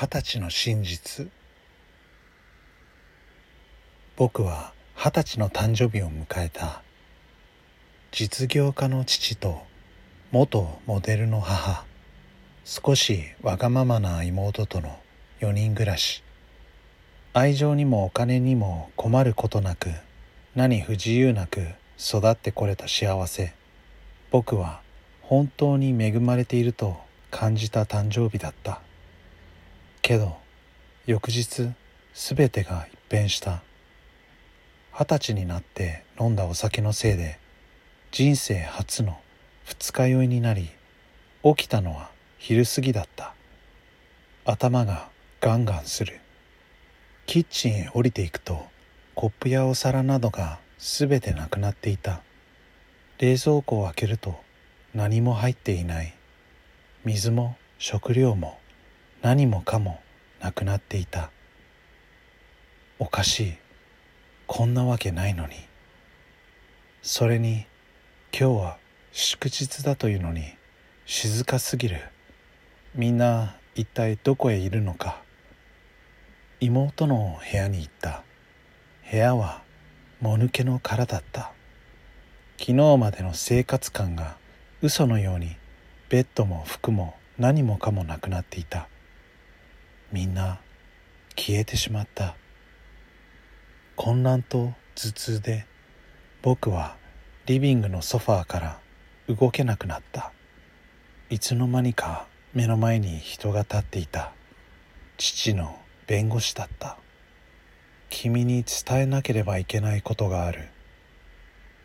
二十歳の真実。僕は二十歳の誕生日を迎えた実業家の父と元モデルの母少しわがままな妹との4人暮らし。愛情にもお金にも困ることなく何不自由なく育ってこれた幸せ。僕は本当に恵まれていると感じた誕生日だった。けど翌日すべてが一変した。二十歳になって飲んだお酒のせいで人生初の二日酔いになり起きたのは昼過ぎだった。頭がガンガンする。キッチンへ降りていくとコップやお皿などがすべてなくなっていた。冷蔵庫を開けると何も入っていない。水も食料も何もかもなくなっていた。おかしい。こんなわけないのに。それに今日は祝日だというのに静かすぎる。みんな一体どこへいるのか。妹の部屋に行った。部屋はもぬけの殻だった。昨日までの生活感が嘘のようにベッドも服も何もかもなくなっていた。みんな消えてしまった。混乱と頭痛で僕はリビングのソファーから動けなくなった。いつの間にか目の前に人が立っていた。父の弁護士だった。君に伝えなければいけないことがある。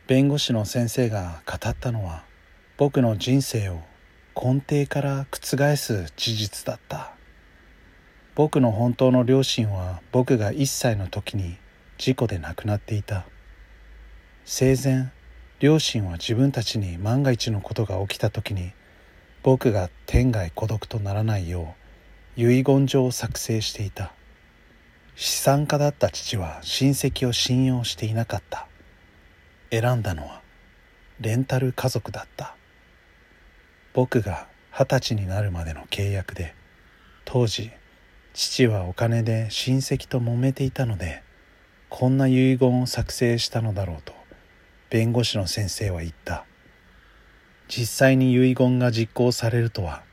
弁護士の先生が語ったのは僕の人生を根底から覆す事実だった。僕の本当の両親は僕が1歳の時に事故で亡くなっていた。生前両親は自分たちに万が一のことが起きた時に僕が天涯孤独とならないよう遺言状を作成していた。資産家だった父は親戚を信用していなかった。選んだのはレンタル家族だった。僕が二十歳になるまでの契約で当時父はお金で親戚と揉めていたのでこんな遺言を作成したのだろうと弁護士の先生は言った。実際に遺言が実行されるとは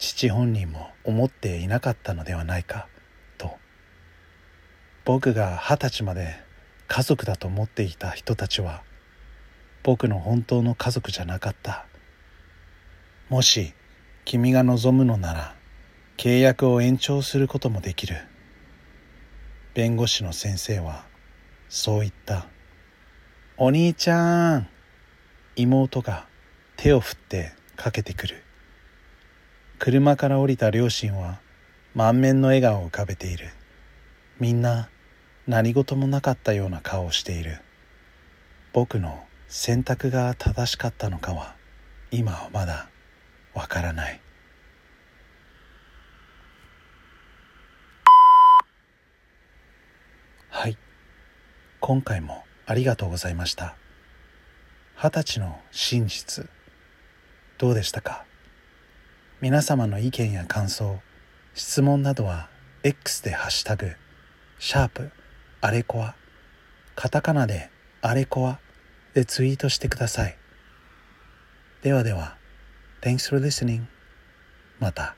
父本人も思っていなかったのではないかと。僕が二十歳まで家族だと思っていた人たちは僕の本当の家族じゃなかった。もし君が望むのなら契約を延長することもできる。弁護士の先生はそう言った。お兄ちゃん妹が手を振ってかけてくる。車から降りた両親は満面の笑顔を浮かべている。みんな何事もなかったような顔をしている。僕の選択が正しかったのかは今はまだわからないはい今回もありがとうございました二十歳の真実どうでしたか？皆様の意見や感想質問などは X でハッシュタグシャープあれこわカタカナであれこわでツイートしてくださいではでは Thanks for listening. また。